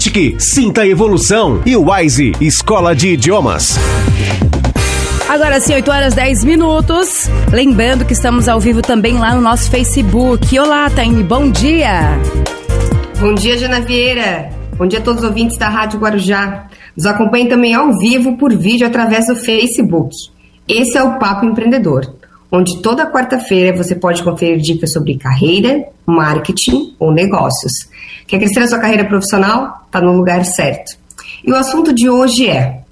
Unisatic. Sinta a evolução. E Wise, Escola de Idiomas. Agora sim, 8 horas 10 minutos. Lembrando que estamos ao vivo também lá no nosso Facebook. Olá, Taine, bom dia. Bom dia, Jana Vieira. Bom dia a todos os ouvintes da Rádio Guarujá. Nos acompanhem também ao vivo por vídeo através do Facebook. Esse é o Papo Empreendedor, onde toda quarta-feira você pode conferir dicas sobre carreira, marketing ou negócios. Quer crescer a sua carreira profissional? Está no lugar certo. E o assunto de hoje é: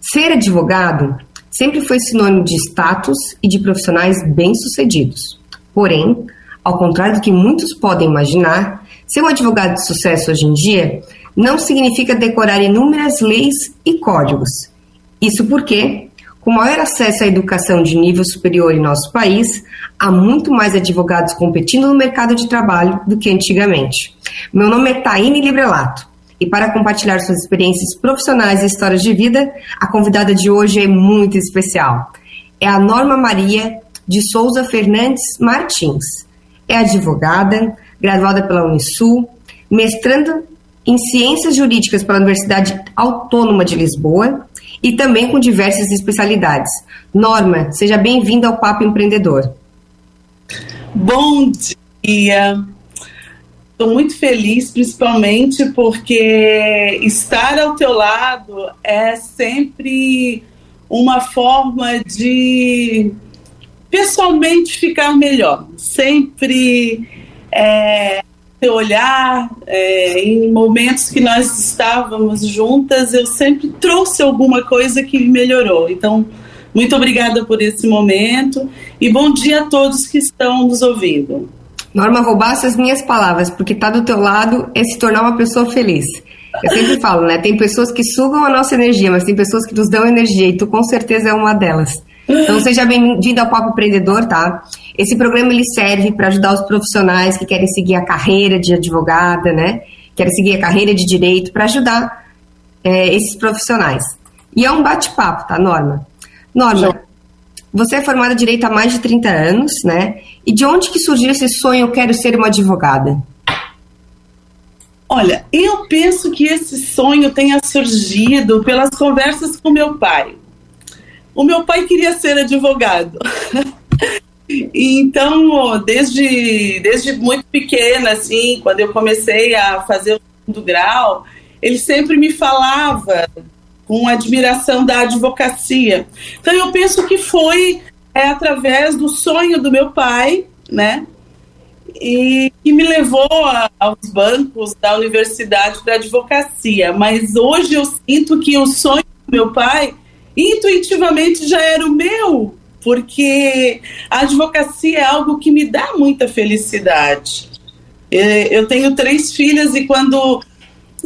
ser advogado sempre foi sinônimo de status e de profissionais bem-sucedidos. Porém, ao contrário do que muitos podem imaginar, ser um advogado de sucesso hoje em dia não significa decorar inúmeras leis e códigos. Isso porque, com maior acesso à educação de nível superior em nosso país, há muito mais advogados competindo no mercado de trabalho do que antigamente. Meu nome é Taine Librelato e para compartilhar suas experiências profissionais e histórias de vida, a convidada de hoje é muito especial. É a Norma Maria de Souza Fernandes Martins. É advogada, graduada pela Unisul, mestrando em Ciências Jurídicas pela Universidade Autônoma de Lisboa e também com diversas especialidades. Norma, seja bem-vinda ao Papo Empreendedor. Bom dia. Estou muito feliz, principalmente porque estar ao teu lado é sempre uma forma de pessoalmente ficar melhor. Sempre é, olhar, é, em momentos que nós estávamos juntas, eu sempre trouxe alguma coisa que melhorou. Então, muito obrigada por esse momento e bom dia a todos que estão nos ouvindo. Norma, roubasse as minhas palavras, porque estar tá do teu lado é se tornar uma pessoa feliz. Eu sempre falo, né? Tem pessoas que sugam a nossa energia, mas tem pessoas que nos dão energia, e tu com certeza é uma delas. Então seja bem-vindo ao Papo Empreendedor, tá? Esse programa ele serve para ajudar os profissionais que querem seguir a carreira de advogada, né? Querem seguir a carreira de direito, para ajudar é, esses profissionais. E é um bate-papo, tá, Norma? Norma, você é formada em Direito há mais de 30 anos, né? E de onde que surgiu esse sonho, eu quero ser uma advogada? Olha, eu penso que esse sonho tenha surgido pelas conversas com meu pai. O meu pai queria ser advogado. então, desde, desde muito pequena, assim, quando eu comecei a fazer o segundo grau, ele sempre me falava com admiração da advocacia. Então eu penso que foi é, através do sonho do meu pai, né? E que me levou a, aos bancos da universidade da advocacia. Mas hoje eu sinto que o sonho do meu pai intuitivamente já era o meu, porque a advocacia é algo que me dá muita felicidade. Eu tenho três filhas e quando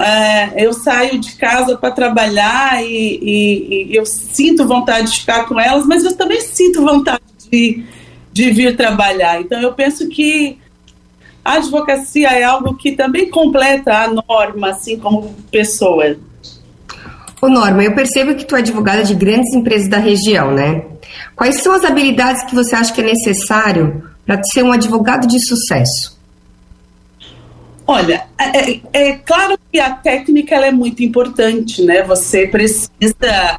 é, eu saio de casa para trabalhar e, e, e, eu sinto vontade de ficar com elas, mas eu também sinto vontade de, de vir trabalhar. Então, eu penso que a advocacia é algo que também completa a norma, assim como pessoa. Ô Norma, eu percebo que tu é advogada de grandes empresas da região, né? Quais são as habilidades que você acha que é necessário para ser um advogado de sucesso? Olha, é, é, é, claro que a técnica é muito importante, né? Você precisa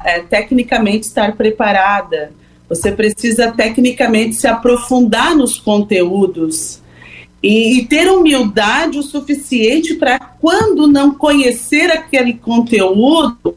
é, tecnicamente estar preparada, você precisa tecnicamente se aprofundar nos conteúdos e, e ter humildade o suficiente para, quando não conhecer aquele conteúdo,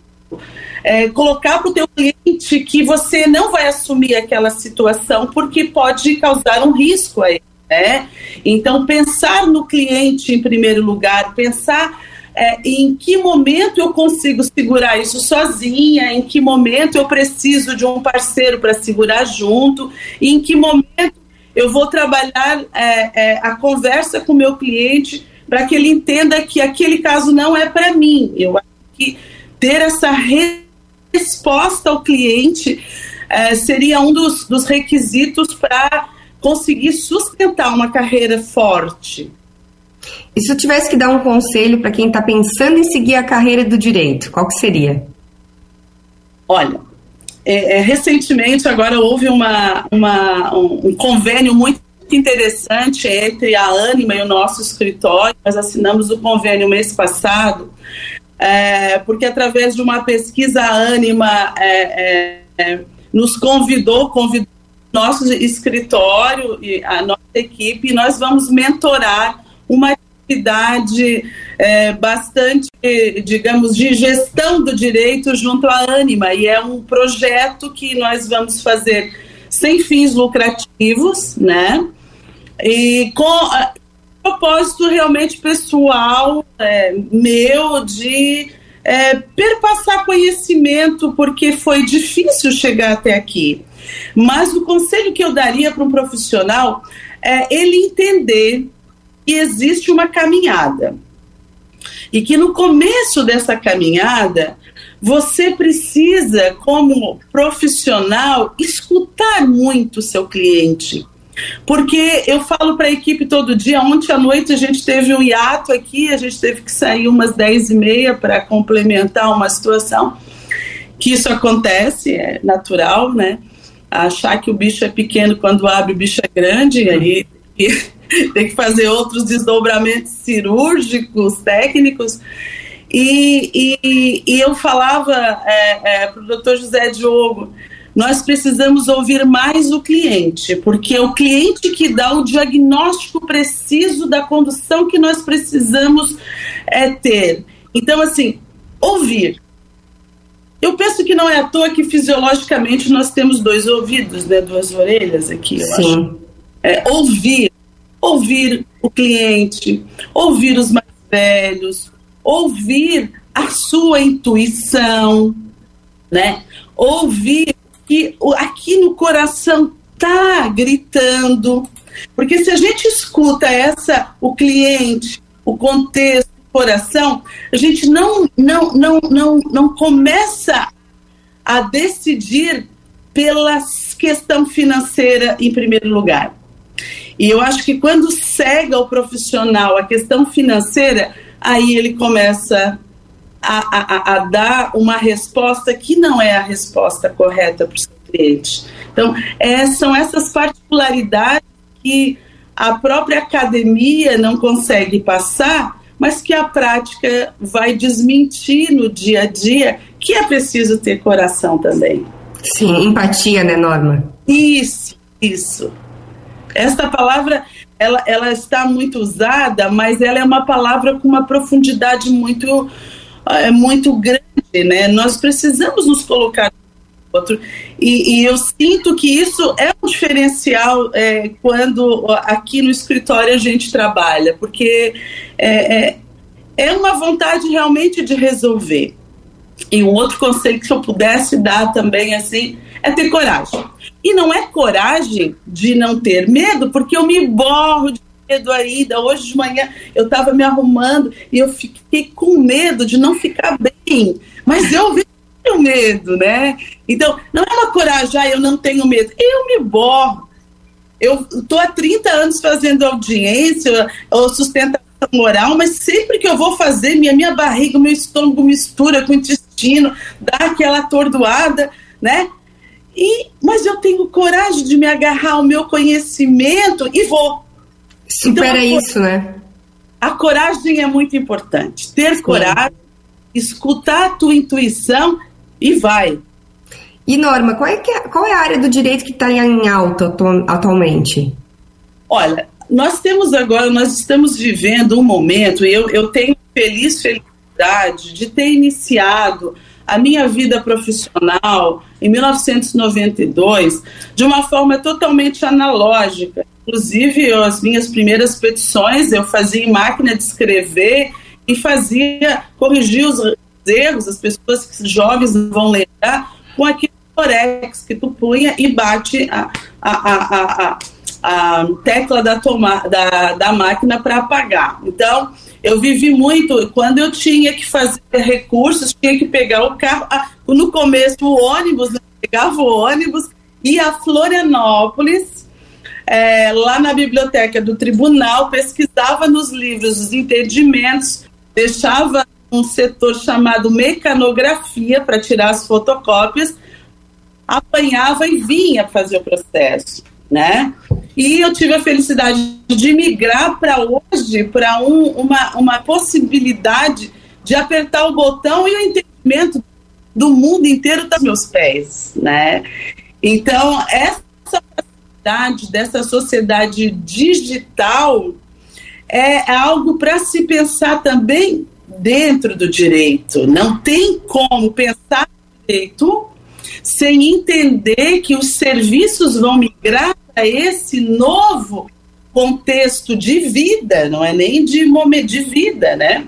é, colocar para o teu cliente que você não vai assumir aquela situação porque pode causar um risco a ele né? Então, pensar no cliente em primeiro lugar, pensar é, em que momento eu consigo segurar isso sozinha, em que momento eu preciso de um parceiro para segurar junto, em que momento eu vou trabalhar é, é, a conversa com o meu cliente para que ele entenda que aquele caso não é para mim. Eu acho que ter essa resposta ao cliente é, seria um dos, dos requisitos para conseguir sustentar uma carreira forte. E se eu tivesse que dar um conselho para quem está pensando em seguir a carreira do direito, qual que seria? Olha, é, é, recentemente agora houve uma, uma, um, um convênio muito interessante entre a Anima e o nosso escritório. Nós assinamos o convênio mês passado, é, porque através de uma pesquisa a Anima é, é, nos convidou, convidou nosso escritório e a nossa equipe, e nós vamos mentorar uma atividade é, bastante, digamos, de gestão do direito junto à Anima, e é um projeto que nós vamos fazer sem fins lucrativos, né? E com propósito realmente pessoal é, meu de é, perpassar conhecimento, porque foi difícil chegar até aqui. Mas o conselho que eu daria para um profissional é ele entender que existe uma caminhada. E que no começo dessa caminhada, você precisa, como profissional, escutar muito o seu cliente. Porque eu falo para a equipe todo dia, ontem à noite a gente teve um hiato aqui, a gente teve que sair umas 10 e meia para complementar uma situação, que isso acontece, é natural, né? Achar que o bicho é pequeno quando abre o bicho é grande, e aí tem que fazer outros desdobramentos cirúrgicos, técnicos. E, e, e eu falava é, é, para o doutor José Diogo, nós precisamos ouvir mais o cliente, porque é o cliente que dá o diagnóstico preciso da condução que nós precisamos é, ter. Então, assim, ouvir. Eu penso que não é à toa que fisiologicamente nós temos dois ouvidos, né, duas orelhas aqui, eu Sim. acho. É, ouvir, ouvir o cliente, ouvir os mais velhos, ouvir a sua intuição, né? Ouvir que aqui no coração tá gritando. Porque se a gente escuta essa, o cliente, o contexto, o coração, a gente não, não, não, não, não começa a decidir pela questão financeira em primeiro lugar. E eu acho que quando cega o profissional a questão financeira, aí ele começa a, a, a, dar uma resposta que não é a resposta correta para o seu cliente. Então, é, são essas particularidades que a própria academia não consegue passar, mas que a prática vai desmentir no dia a dia, que é preciso ter coração também. Sim, empatia, né, Norma? Isso, isso. Esta palavra, ela, ela está muito usada, mas ela é uma palavra com uma profundidade muito é muito grande, né? Nós precisamos nos colocar outro e, e, eu sinto que isso é um diferencial é, quando aqui no escritório a gente trabalha, porque é, é, é uma vontade realmente de resolver. E um outro conselho que eu pudesse dar também assim é ter coragem. E não é coragem de não ter medo, porque eu me borro de medo ainda. Hoje de manhã eu estava me arrumando e eu fiquei com medo de não ficar bem. Mas eu tenho medo, né? Então, não é uma coragem, ah, eu não tenho medo. Eu me borro. Eu estou há 30 anos fazendo audiência ou sustentação moral, mas sempre que eu vou fazer, minha, minha barriga, meu estômago mistura com o intestino, dá aquela atordoada, né? E, mas eu tenho coragem de me agarrar ao meu conhecimento e vou. Supera então, isso, né? A coragem é muito importante. Ter Sim. coragem, escutar a tua intuição e vai. E Norma, qual é, é, qual é a área do direito que está em alta atualmente? Olha, nós temos agora, nós estamos vivendo um momento, e eu, eu tenho feliz felicidade de ter iniciado a minha vida profissional em 1992 de uma forma totalmente analógica. Inclusive, as minhas primeiras petições eu fazia em máquina de escrever e fazia corrigir os erros, as pessoas jovens vão lembrar, com aquele forex que tu punha e bate a, a, a, a a tecla da, toma, da, da máquina para apagar. Então, eu vivi muito, quando eu tinha que fazer recursos, tinha que pegar o carro, no começo o ônibus, né? pegava o ônibus, ia a Florianópolis, é, lá na biblioteca do tribunal, pesquisava nos livros os entendimentos, deixava um setor chamado mecanografia para tirar as fotocópias, apanhava e vinha fazer o processo, né? E eu tive a felicidade de migrar para hoje, para um, uma, uma possibilidade de apertar o botão e o entendimento do mundo inteiro está meus pés, né? Então, essa dessa sociedade digital é algo para se pensar também dentro do direito. Não tem como pensar direito sem entender que os serviços vão migrar para esse novo contexto de vida, não é nem de momento de vida, né?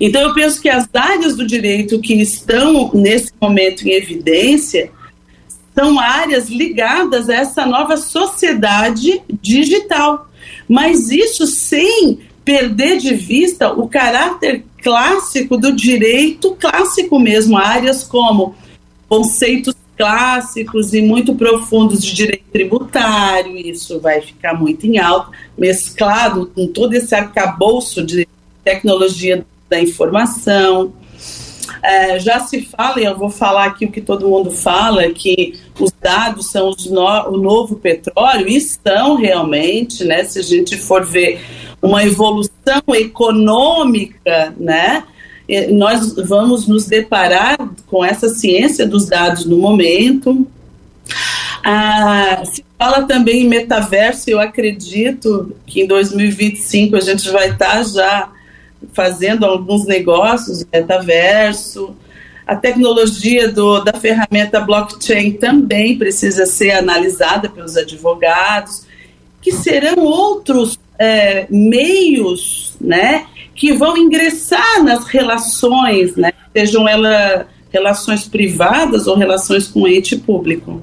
Então eu penso que as áreas do direito que estão nesse momento em evidência são áreas ligadas a essa nova sociedade digital. Mas isso sem perder de vista o caráter clássico do direito clássico mesmo, áreas como conceitos clássicos e muito profundos de direito tributário, isso vai ficar muito em alta, mesclado com todo esse arcabouço de tecnologia da informação. É, já se fala, e eu vou falar aqui o que todo mundo fala, que os dados são os no, o novo petróleo, e são realmente, né, se a gente for ver uma evolução econômica, né, nós vamos nos deparar com essa ciência dos dados no momento. Ah, se fala também em metaverso, eu acredito que em 2025 a gente vai estar já fazendo alguns negócios no metaverso. A tecnologia do, da ferramenta blockchain também precisa ser analisada pelos advogados, que serão outros é, meios né, que vão ingressar nas relações, né, sejam elas relações privadas ou relações com ente público.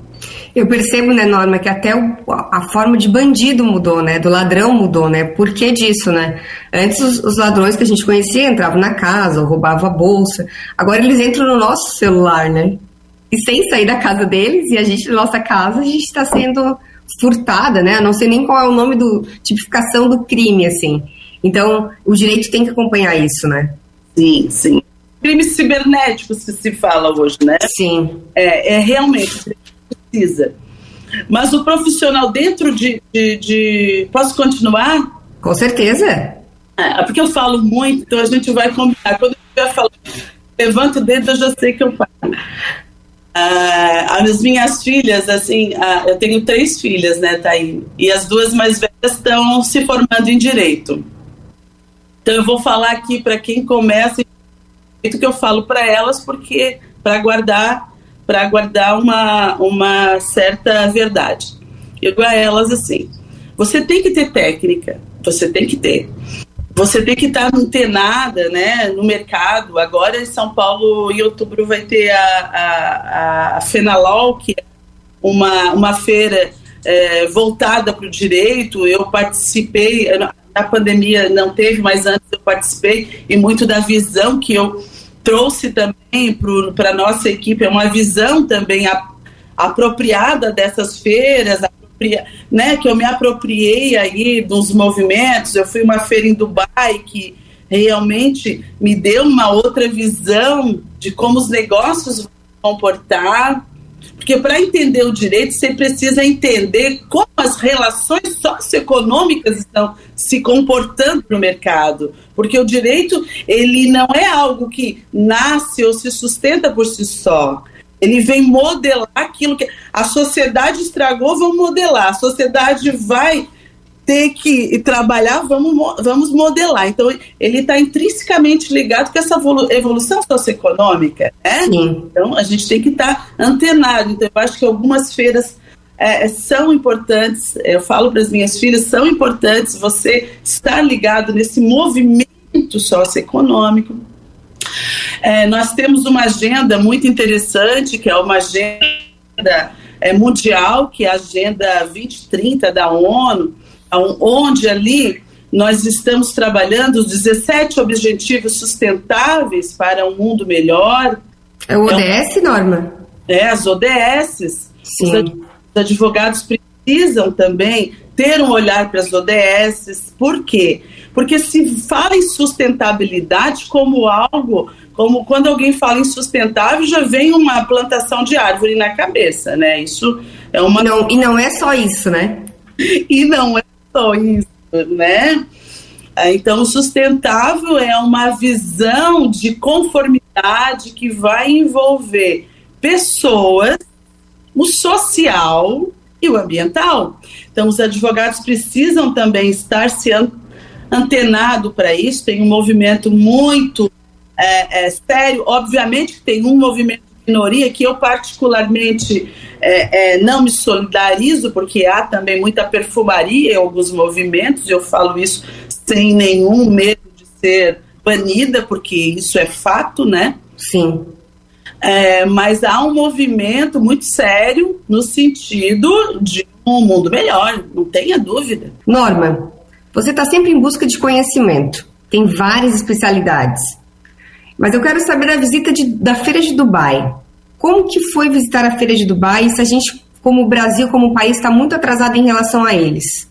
Eu percebo, né, Norma, que até o, a forma de bandido mudou, né? Do ladrão mudou, né? Por que disso, né? Antes os, os ladrões que a gente conhecia entravam na casa ou roubavam a bolsa. Agora eles entram no nosso celular, né? E sem sair da casa deles, e a gente, na nossa casa, a gente está sendo furtada, né? Não sei nem qual é o nome do tipificação do crime, assim. Então, o direito tem que acompanhar isso, né? Sim, sim. Crimes cibernéticos que se fala hoje, né? Sim. É, é realmente precisa. Mas o profissional dentro de, de, de... Posso continuar? Com certeza. É, porque eu falo muito, então a gente vai combinar. Quando eu estiver falando, levanta o dedo, eu já sei que eu falo. Ah, as minhas filhas, assim, ah, eu tenho três filhas, né, Thaí? E as duas mais velhas estão se formando em direito. Então eu vou falar aqui para quem começa que eu falo para elas, porque para guardar para guardar uma, uma certa verdade. Eu digo a elas assim: você tem que ter técnica, você tem que ter. Você tem que estar antenada né, no mercado. Agora em São Paulo, em outubro, vai ter a, a, a Fenalol, que é uma, uma feira é, voltada para o direito. Eu participei, na pandemia não teve, mas antes eu participei, e muito da visão que eu trouxe também para a nossa equipe uma visão também a, apropriada dessas feiras, apropria, né, que eu me apropriei aí dos movimentos. Eu fui uma feira em Dubai que realmente me deu uma outra visão de como os negócios vão comportar, porque para entender o direito, você precisa entender como as relações socioeconômicas estão se comportando no mercado. Porque o direito, ele não é algo que nasce ou se sustenta por si só. Ele vem modelar aquilo que a sociedade estragou, vamos modelar. A sociedade vai ter que trabalhar, vamos, vamos modelar. Então, ele está intrinsecamente ligado com essa evolução socioeconômica, né? Sim. Então, a gente tem que estar tá antenado. Então, eu acho que algumas feiras é, são importantes, eu falo para as minhas filhas, são importantes você estar ligado nesse movimento socioeconômico. É, nós temos uma agenda muito interessante, que é uma agenda é, mundial, que é a Agenda 2030 da ONU, onde ali nós estamos trabalhando os 17 Objetivos Sustentáveis para um mundo melhor. É o ODS, Norma? É, as ODS. Sim. Os advogados precisam também ter um olhar para as ODS. Por quê? Porque se fala em sustentabilidade como algo, como quando alguém fala em sustentável, já vem uma plantação de árvore na cabeça, né? Isso é uma. Não, e não é só isso, né? e não é isso, né? Então, sustentável é uma visão de conformidade que vai envolver pessoas, o social e o ambiental. Então, os advogados precisam também estar se antenado para isso. Tem um movimento muito é, é, sério. Obviamente tem um movimento minoria que eu particularmente é, é, não me solidarizo, porque há também muita perfumaria em alguns movimentos. Eu falo isso sem nenhum medo de ser banida, porque isso é fato, né? Sim. É, mas há um movimento muito sério no sentido de um mundo melhor, não tenha dúvida. Norma, você está sempre em busca de conhecimento, tem várias especialidades. Mas eu quero saber da visita de, da Feira de Dubai. Como que foi visitar a Feira de Dubai se a gente, como o Brasil, como país, está muito atrasado em relação a eles?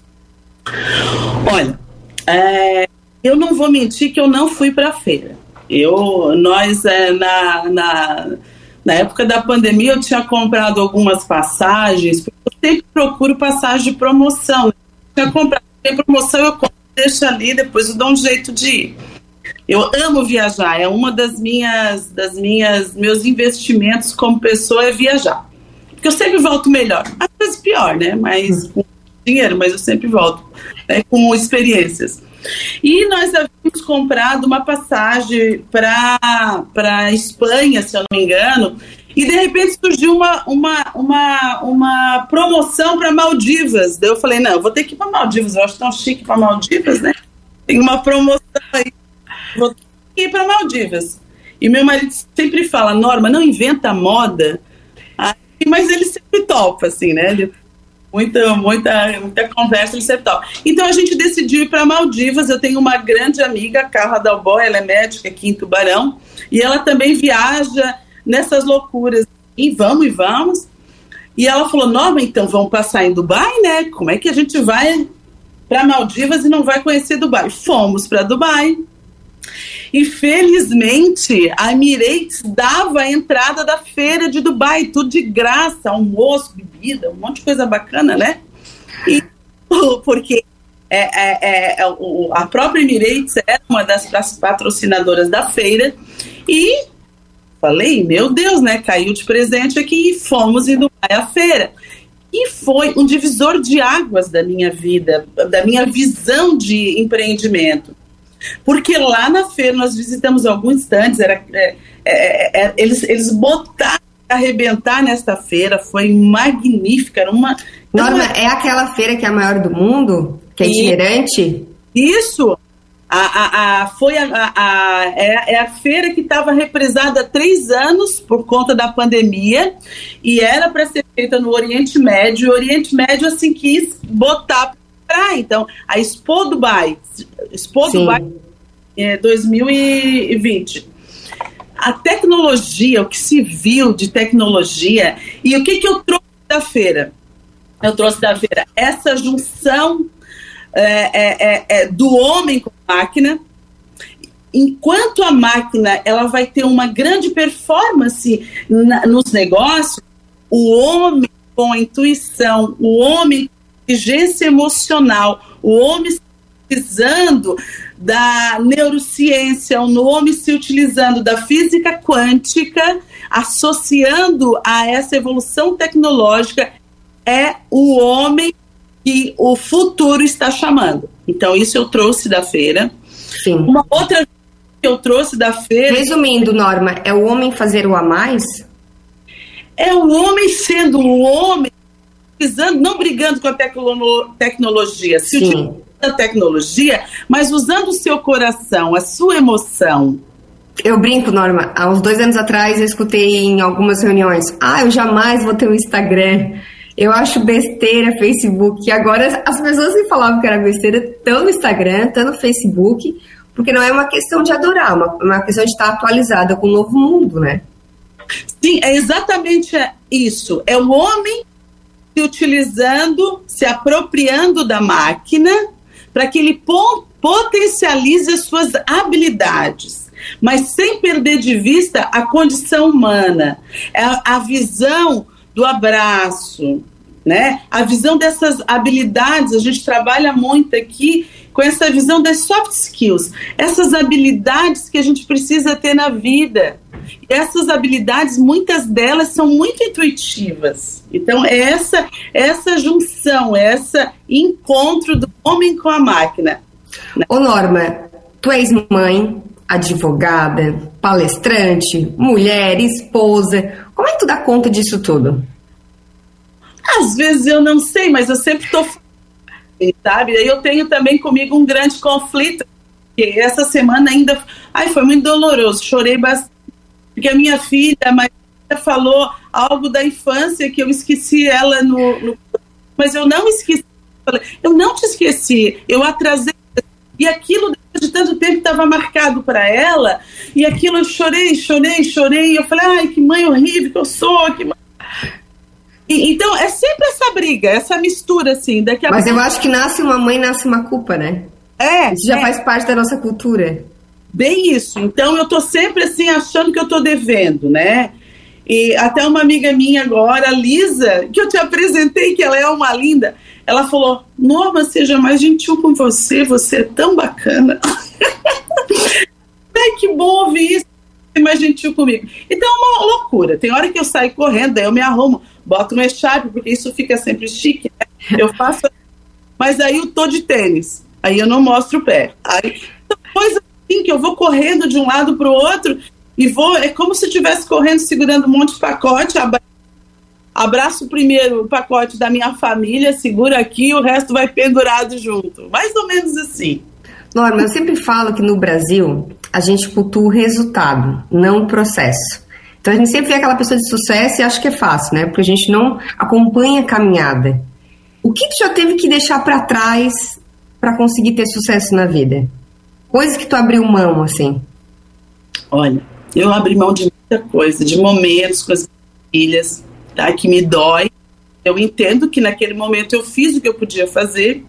Olha, é, eu não vou mentir que eu não fui para a feira. Eu, nós, é, na, na, na época da pandemia, eu tinha comprado algumas passagens, porque eu sempre procuro passagem de promoção. Eu tinha comprado em promoção, eu compro, deixo ali, depois eu dou um jeito de ir. Eu amo viajar, é uma das minhas, das minhas, meus investimentos como pessoa é viajar. Porque eu sempre volto melhor. Às vezes pior, né? Mas com dinheiro, mas eu sempre volto né? com experiências. E nós havíamos comprado uma passagem para a Espanha, se eu não me engano, e de repente surgiu uma, uma, uma, uma promoção para Maldivas. Daí eu falei, não, eu vou ter que ir para Maldivas, eu acho tão chique para Maldivas, né? Tem uma promoção aí, vou ir para Maldivas. E meu marido sempre fala, Norma, não inventa moda, mas ele sempre topa, assim, né? Ele muita, muita, muita conversa no setor. Então a gente decidiu ir para Maldivas. Eu tenho uma grande amiga, Carla Dalboy, ela é médica aqui em Tubarão, e ela também viaja nessas loucuras. E vamos, e vamos. E ela falou: Norma, então vamos passar em Dubai, né? Como é que a gente vai para Maldivas e não vai conhecer Dubai? Fomos para Dubai. Infelizmente, a Emirates dava a entrada da feira de Dubai, tudo de graça, almoço, bebida, um monte de coisa bacana, né? E, porque é, é, é, a própria Emirates era uma das, das patrocinadoras da feira e falei, meu Deus, né? Caiu de presente aqui e fomos em Dubai à feira. E foi um divisor de águas da minha vida, da minha visão de empreendimento. Porque lá na feira nós visitamos alguns stands, era, é, é, é, eles, eles botaram arrebentar nesta feira, foi magnífica, era uma... Norma, é aquela feira que é a maior do mundo? Que é itinerante? Isso! A, a, a, foi a, a, é, é a feira que estava represada há três anos por conta da pandemia e era para ser feita no Oriente Médio. O Oriente Médio assim quis botar para então a Expo Dubai, Expo Sim. Dubai é, 2020. A tecnologia, o que se viu de tecnologia e o que que eu trouxe da feira? Eu trouxe da feira essa junção é, é, é, é, do homem com máquina. Enquanto a máquina ela vai ter uma grande performance na, nos negócios, o homem com a intuição, o homem inteligência emocional, o homem utilizando da neurociência, o homem se utilizando da física quântica, associando a essa evolução tecnológica, é o homem que o futuro está chamando. Então, isso eu trouxe da feira. Sim. Uma outra que eu trouxe da feira. Resumindo, Norma, é o homem fazer o a mais? É o homem sendo o homem, não brigando com a tecno tecnologia, se utilizando a tecnologia, mas usando o seu coração, a sua emoção, Eu brinco, Norma. Há uns dois anos atrás eu escutei em algumas reuniões: ah, eu jamais vou ter um Instagram. Eu acho besteira Facebook. E agora as pessoas que falavam que era besteira estão no Instagram, estão no Facebook, porque não é uma questão de adorar, é uma, uma questão de estar atualizada com o novo mundo, né? Sim, é exatamente isso. É o homem se utilizando, se apropriando da máquina para que ele potencialize as suas habilidades, mas sem perder de vista a condição humana, a, a visão do abraço, né? A visão dessas habilidades, a gente trabalha muito aqui com essa visão das soft skills, essas habilidades que a gente precisa ter na vida. E essas habilidades, muitas delas são muito intuitivas. Então, é essa, essa junção, é esse encontro do homem com a máquina. Ô Norma, tu és mãe, advogada, palestrante, mulher, esposa. Como é que tu dá conta disso tudo? Às vezes eu não sei, mas eu sempre estou sabe? Aí eu tenho também comigo um grande conflito. Que essa semana ainda, ai, foi muito doloroso. Chorei bastante porque a minha filha, a Maria, falou algo da infância que eu esqueci ela no, no mas eu não esqueci. Eu não te esqueci. Eu atrasei e aquilo depois de tanto tempo estava marcado para ela e aquilo eu chorei, chorei, chorei. Eu falei, ai, que mãe horrível que eu sou, que mãe então, é sempre essa briga, essa mistura, assim. Daqui a Mas eu acho que nasce uma mãe, nasce uma culpa, né? É. Isso já é. faz parte da nossa cultura. Bem isso. Então, eu tô sempre, assim, achando que eu tô devendo, né? E até uma amiga minha agora, Lisa, que eu te apresentei, que ela é uma linda, ela falou: Norma, seja mais gentil com você, você é tão bacana. Ai, que bom ouvir isso, mais gentil comigo. Então é uma loucura. Tem hora que eu saio correndo, daí eu me arrumo boto uma echarpe, porque isso fica sempre chique. Né? Eu faço. Mas aí eu tô de tênis. Aí eu não mostro o pé. Aí, coisa assim que eu vou correndo de um lado para o outro e vou. É como se estivesse correndo segurando um monte de pacote. Abraço primeiro o pacote da minha família, segura aqui o resto vai pendurado junto. Mais ou menos assim. Norma, eu sempre falo que no Brasil a gente cultua o resultado, não o processo. Então a gente sempre vê aquela pessoa de sucesso e acha que é fácil, né? Porque a gente não acompanha a caminhada. O que tu já teve que deixar para trás para conseguir ter sucesso na vida? Coisas que tu abriu mão, assim. Olha, eu abri mão de muita coisa, de momentos com as filhas, tá? Que me dói. Eu entendo que naquele momento eu fiz o que eu podia fazer,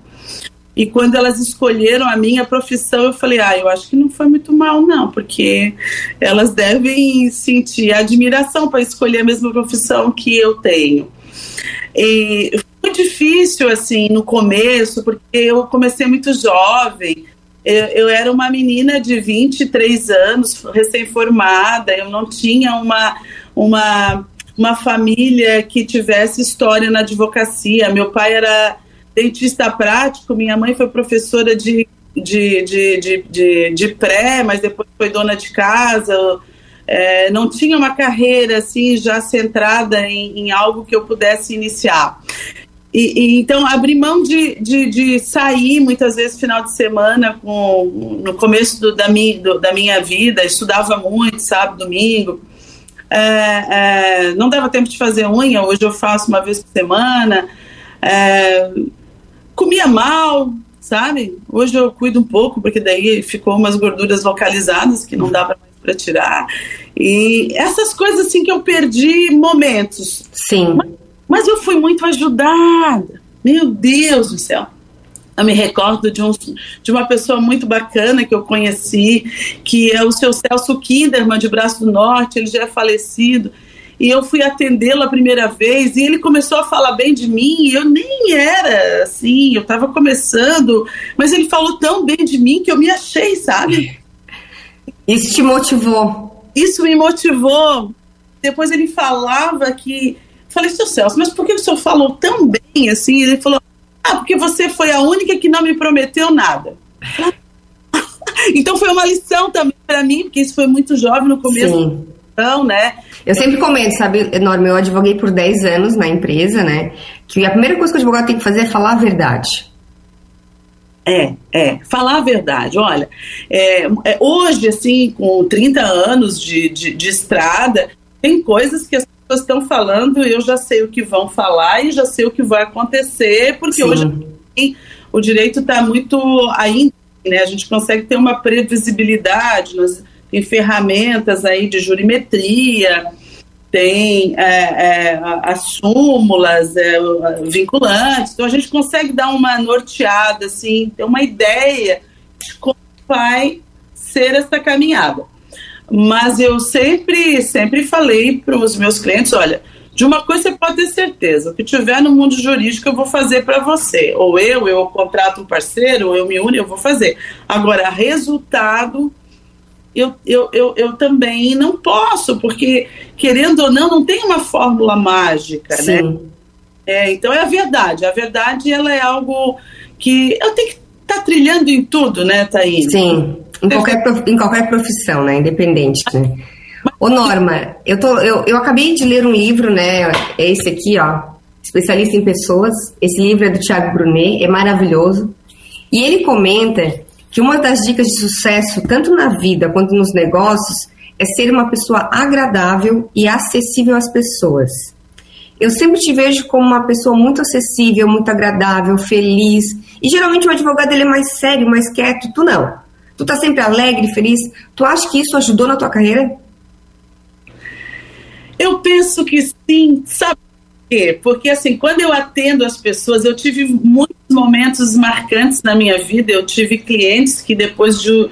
e quando elas escolheram a minha profissão, eu falei: ah, eu acho que não foi muito mal, não, porque elas devem sentir admiração para escolher a mesma profissão que eu tenho. E foi difícil, assim, no começo, porque eu comecei muito jovem. Eu, eu era uma menina de 23 anos, recém-formada, eu não tinha uma. uma uma família que tivesse história na advocacia. Meu pai era dentista prático, minha mãe foi professora de, de, de, de, de, de pré, mas depois foi dona de casa. É, não tinha uma carreira assim já centrada em, em algo que eu pudesse iniciar. E, e, então abri mão de, de, de, sair muitas vezes final de semana com, no começo do, da, minha, do, da minha vida, estudava muito, sábado, domingo. É, é, não dava tempo de fazer unha, hoje eu faço uma vez por semana. É, comia mal, sabe? Hoje eu cuido um pouco, porque daí ficou umas gorduras localizadas que não dava mais para tirar. E essas coisas assim que eu perdi momentos. Sim. Mas, mas eu fui muito ajudada. Meu Deus do céu. Eu me recordo de, um, de uma pessoa muito bacana que eu conheci, que é o seu Celso Kinderman, de Braço do Norte, ele já é falecido e eu fui atendê-lo a primeira vez e ele começou a falar bem de mim e eu nem era assim, eu estava começando, mas ele falou tão bem de mim que eu me achei, sabe? Isso te motivou? Isso me motivou. Depois ele falava que. Falei, seu Celso, mas por que o senhor falou tão bem assim? Ele falou, ah, porque você foi a única que não me prometeu nada. então foi uma lição também para mim, porque isso foi muito jovem no começo. Sim. Então, né? Eu sempre comento, sabe, Norma, eu advoguei por 10 anos na empresa, né? Que a primeira coisa que o advogado tem que fazer é falar a verdade. É, é, falar a verdade. Olha, é, é, hoje, assim, com 30 anos de, de, de estrada, tem coisas que as pessoas estão falando eu já sei o que vão falar e já sei o que vai acontecer, porque Sim. hoje o direito está muito ainda, né? A gente consegue ter uma previsibilidade, nós, tem ferramentas aí de jurimetria, tem é, é, as súmulas é, vinculantes, então a gente consegue dar uma norteada, assim, ter uma ideia de como vai ser essa caminhada. Mas eu sempre, sempre falei para os meus clientes, olha, de uma coisa você pode ter certeza, o que tiver no mundo jurídico eu vou fazer para você. Ou eu, eu contrato um parceiro, ou eu me uno, eu vou fazer. Agora, resultado eu, eu, eu, eu também não posso, porque, querendo ou não, não tem uma fórmula mágica, né? Sim. né? É, então é a verdade. A verdade ela é algo que eu tenho que tá trilhando em tudo, né, Thaís? Sim, em qualquer, em qualquer profissão, né? Independente, né? Ô Norma, eu, tô, eu, eu acabei de ler um livro, né? É esse aqui, ó. Especialista em pessoas. Esse livro é do Tiago Brunet, é maravilhoso. E ele comenta que uma das dicas de sucesso, tanto na vida quanto nos negócios, é ser uma pessoa agradável e acessível às pessoas. Eu sempre te vejo como uma pessoa muito acessível, muito agradável, feliz. E geralmente o advogado ele é mais sério, mais quieto. Tu não. Tu tá sempre alegre, feliz. Tu acha que isso ajudou na tua carreira? Eu penso que sim. Sabe por quê? Porque assim, quando eu atendo as pessoas, eu tive muito momentos marcantes na minha vida. Eu tive clientes que depois de um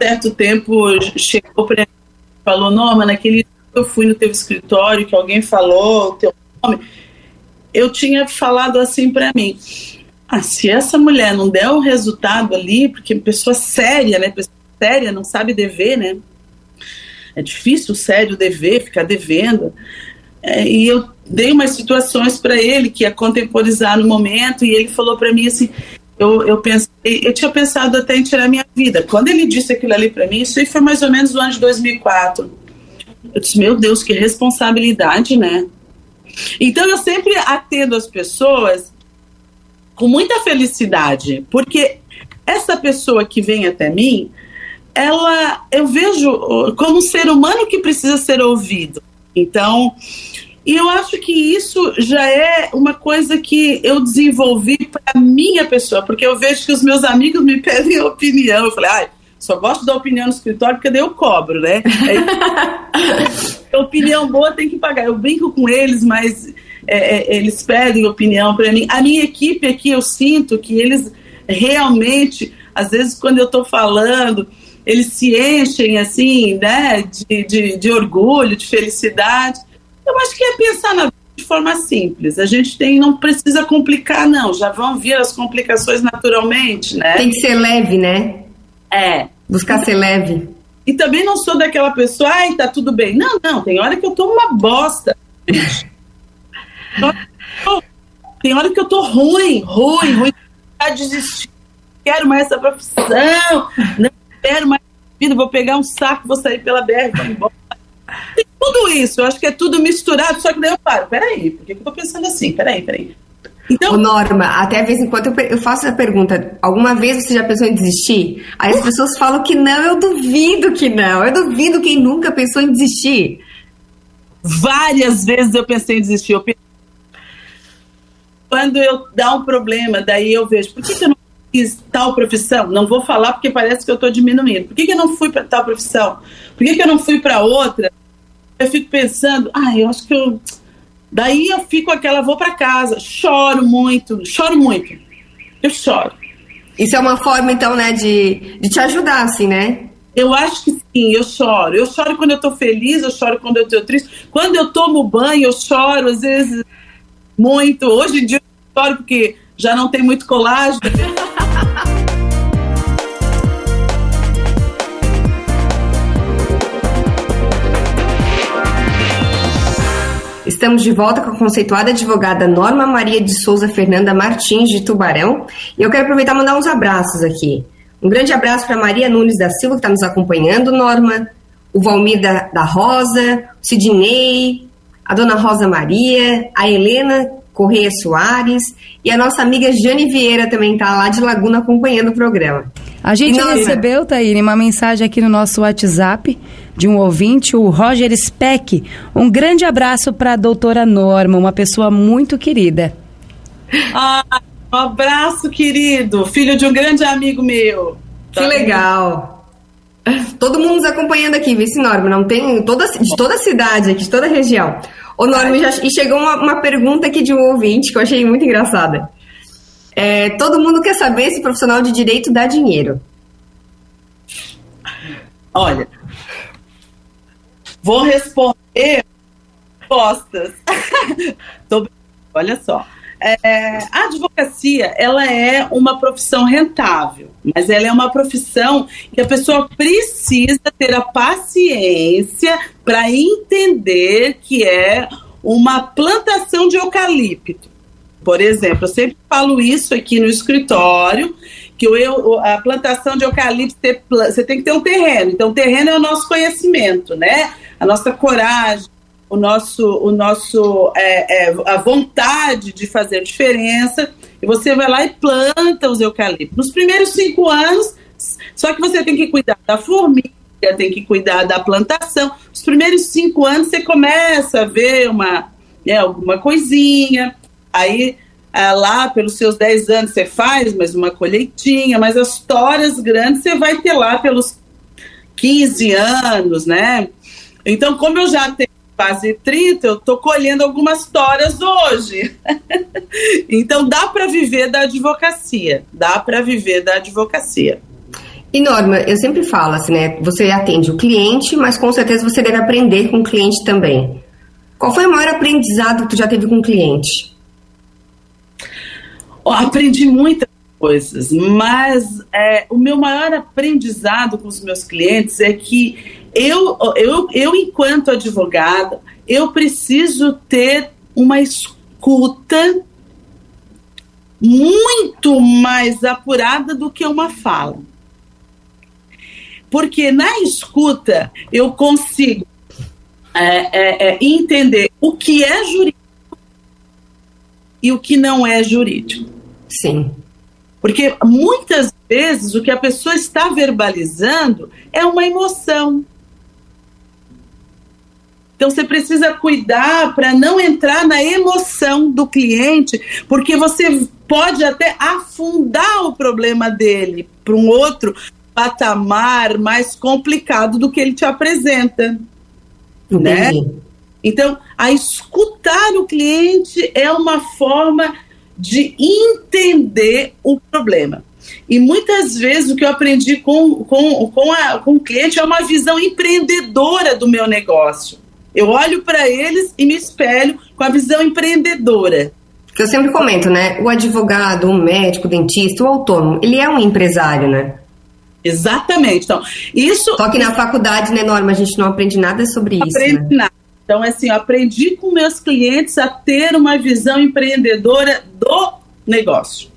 certo tempo chegou para mim e falou: Norma, naquele eu fui no teu escritório que alguém falou o teu nome, eu tinha falado assim para mim: ah, se essa mulher não der o um resultado ali, porque pessoa séria, né? Pessoa séria não sabe dever, né? É difícil sério dever, ficar devendo. É, e eu dei umas situações para ele que ia contemporizar no momento e ele falou para mim assim, eu, eu pensei, eu tinha pensado até em tirar minha vida. Quando ele disse aquilo ali para mim, isso aí foi mais ou menos no ano de 2004. Eu disse, meu Deus, que responsabilidade, né? Então eu sempre atendo as pessoas com muita felicidade, porque essa pessoa que vem até mim, ela eu vejo como um ser humano que precisa ser ouvido. Então, e eu acho que isso já é uma coisa que eu desenvolvi para minha pessoa, porque eu vejo que os meus amigos me pedem opinião. Eu falei, ai, só gosto da opinião no escritório porque daí eu cobro, né? Aí, opinião boa tem que pagar. Eu brinco com eles, mas é, é, eles pedem opinião para mim. A minha equipe aqui, eu sinto que eles realmente, às vezes, quando eu estou falando, eles se enchem assim, né, de, de, de orgulho, de felicidade. Eu acho que é pensar na de forma simples. A gente tem, não precisa complicar, não. Já vão vir as complicações naturalmente, né? Tem que ser leve, né? É. Buscar ser leve. E também não sou daquela pessoa, ai, tá tudo bem. Não, não, tem hora que eu tô uma bosta. Tem hora que eu tô ruim, ruim, ruim. Já desisti. Quero mais essa profissão. Não quero mais vida. Vou pegar um saco, vou sair pela BR, vou embora. Tem tudo isso, eu acho que é tudo misturado, só que daí eu paro. Peraí, por que eu tô pensando assim? Peraí, peraí. Então, Ô Norma, até vez em quando eu, faço a pergunta: alguma vez você já pensou em desistir? Aí as pessoas falam que não, eu duvido que não. Eu duvido quem nunca pensou em desistir. Várias vezes eu pensei em desistir. Eu. Quando eu dá um problema, daí eu vejo, por que, que eu não fiz tal profissão? Não vou falar porque parece que eu estou diminuindo. Por que, que eu não fui para tal profissão? Por que, que eu não fui para outra? Eu fico pensando, ah, eu acho que eu. Daí eu fico aquela, vou para casa, choro muito, choro muito. Eu choro. Isso é uma forma, então, né, de, de te ajudar, assim, né? Eu acho que sim, eu choro. Eu choro quando eu tô feliz, eu choro quando eu tô triste. Quando eu tomo banho, eu choro, às vezes, muito. Hoje em dia porque já não tem muito colágeno. Estamos de volta com a conceituada advogada Norma Maria de Souza Fernanda Martins, de Tubarão. E eu quero aproveitar e mandar uns abraços aqui. Um grande abraço para Maria Nunes da Silva, que está nos acompanhando, Norma. O Valmir da, da Rosa, o Sidney, a dona Rosa Maria, a Helena Correia Soares e a nossa amiga Jane Vieira também está lá de Laguna acompanhando o programa. A gente nós... recebeu, Taíne, uma mensagem aqui no nosso WhatsApp de um ouvinte, o Roger Speck. Um grande abraço para a doutora Norma, uma pessoa muito querida. Ah, um abraço, querido, filho de um grande amigo meu. Que tá legal. Todo mundo nos acompanhando aqui, vice Norma, não tem toda, de toda a cidade aqui, de toda a região. Ô, Norma, já, e chegou uma, uma pergunta aqui de um ouvinte que eu achei muito engraçada. É, todo mundo quer saber se profissional de direito dá dinheiro. Olha, vou responder respostas. Olha só. É, a advocacia ela é uma profissão rentável, mas ela é uma profissão que a pessoa precisa ter a paciência para entender que é uma plantação de eucalipto. Por exemplo, eu sempre falo isso aqui no escritório, que o, a plantação de eucalipto, você tem que ter um terreno. Então, o terreno é o nosso conhecimento, né? A nossa coragem, o nosso, o nosso é, é, a vontade de fazer diferença. E você vai lá e planta os eucaliptos. Nos primeiros cinco anos, só que você tem que cuidar da formiga, tem que cuidar da plantação. Os primeiros cinco anos você começa a ver uma, né, alguma coisinha, Aí, ah, lá pelos seus 10 anos, você faz mais uma colheitinha, mas as toras grandes você vai ter lá pelos 15 anos, né? Então, como eu já quase 30, eu estou colhendo algumas toras hoje. então, dá para viver da advocacia. Dá para viver da advocacia. E Norma, eu sempre falo assim, né? Você atende o cliente, mas com certeza você deve aprender com o cliente também. Qual foi o maior aprendizado que tu já teve com o cliente? aprendi muitas coisas, mas é, o meu maior aprendizado com os meus clientes é que eu, eu, eu enquanto advogada, eu preciso ter uma escuta muito mais apurada do que uma fala. Porque na escuta eu consigo é, é, é entender o que é jurídico e o que não é jurídico. Sim. Porque muitas vezes o que a pessoa está verbalizando é uma emoção. Então você precisa cuidar para não entrar na emoção do cliente, porque você pode até afundar o problema dele para um outro patamar mais complicado do que ele te apresenta. Né? Então, a escutar o cliente é uma forma de entender o problema. E muitas vezes o que eu aprendi com, com, com, a, com o cliente é uma visão empreendedora do meu negócio. Eu olho para eles e me espelho com a visão empreendedora. Que eu sempre comento, né? O advogado, o médico, o dentista, o autônomo, ele é um empresário, né? Exatamente. Então, isso. Só que na faculdade, né, Norma, a gente não aprende nada sobre isso. Aprende né? nada. Então, assim, eu aprendi com meus clientes a ter uma visão empreendedora do negócio.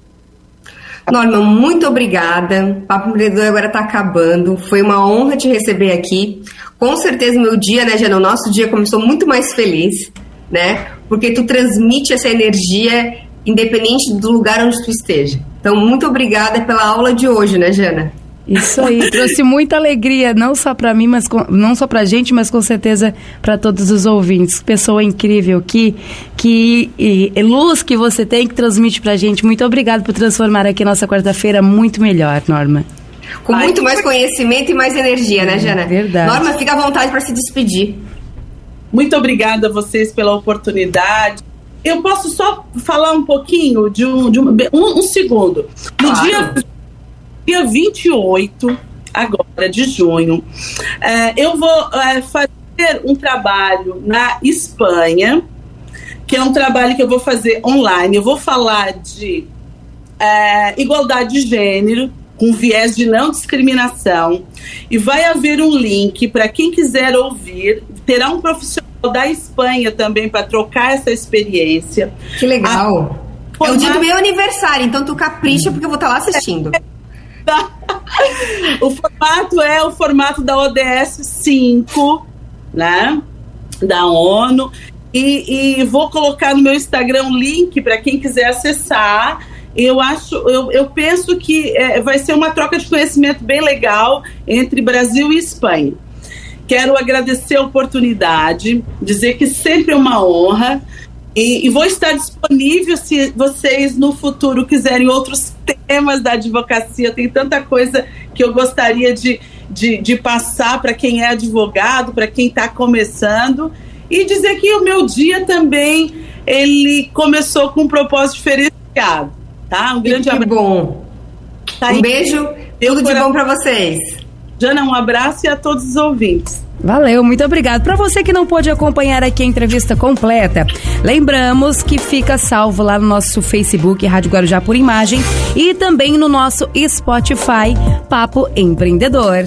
Norma, muito obrigada. O Papo Empreendedor agora está acabando. Foi uma honra te receber aqui. Com certeza meu dia, né, Jana? O nosso dia começou muito mais feliz, né? Porque tu transmite essa energia independente do lugar onde tu esteja. Então, muito obrigada pela aula de hoje, né, Jana? Isso aí, trouxe muita alegria, não só para mim, mas com, não só para gente, mas com certeza para todos os ouvintes. Pessoa incrível, que, que e, e luz que você tem que transmite para gente. Muito obrigado por transformar aqui nossa quarta-feira muito melhor, Norma. Com Ai, muito mais conhecimento e mais energia, né, Jana? Verdade. Norma, fica à vontade para se despedir. Muito obrigada a vocês pela oportunidade. Eu posso só falar um pouquinho de um, de um, um, um segundo. No claro. dia dia 28 agora de junho, é, eu vou é, fazer um trabalho na Espanha, que é um trabalho que eu vou fazer online. Eu vou falar de é, igualdade de gênero, com viés de não discriminação, e vai haver um link para quem quiser ouvir. Terá um profissional da Espanha também para trocar essa experiência. Que legal! A, é o dia do meu aniversário, então tu capricha porque eu vou estar tá lá assistindo. o formato é o formato da ODS 5, né? Da ONU. E, e vou colocar no meu Instagram um link para quem quiser acessar eu acho, eu, eu penso que é, vai ser uma troca de conhecimento bem legal entre Brasil e Espanha. Quero agradecer a oportunidade, dizer que sempre é uma honra. E, e, vou estar disponível se vocês no futuro quiserem outros temas da advocacia. Tem tanta coisa que eu gostaria de, de, de passar para quem é advogado, para quem está começando. E dizer que o meu dia também ele começou com um propósito diferenciado. Tá? Um grande abraço. bom. Tá um beijo, tudo de bom para vocês. Jana, um abraço e a todos os ouvintes. Valeu, muito obrigado. Para você que não pôde acompanhar aqui a entrevista completa, lembramos que fica salvo lá no nosso Facebook Rádio Guarujá por Imagem e também no nosso Spotify Papo Empreendedor.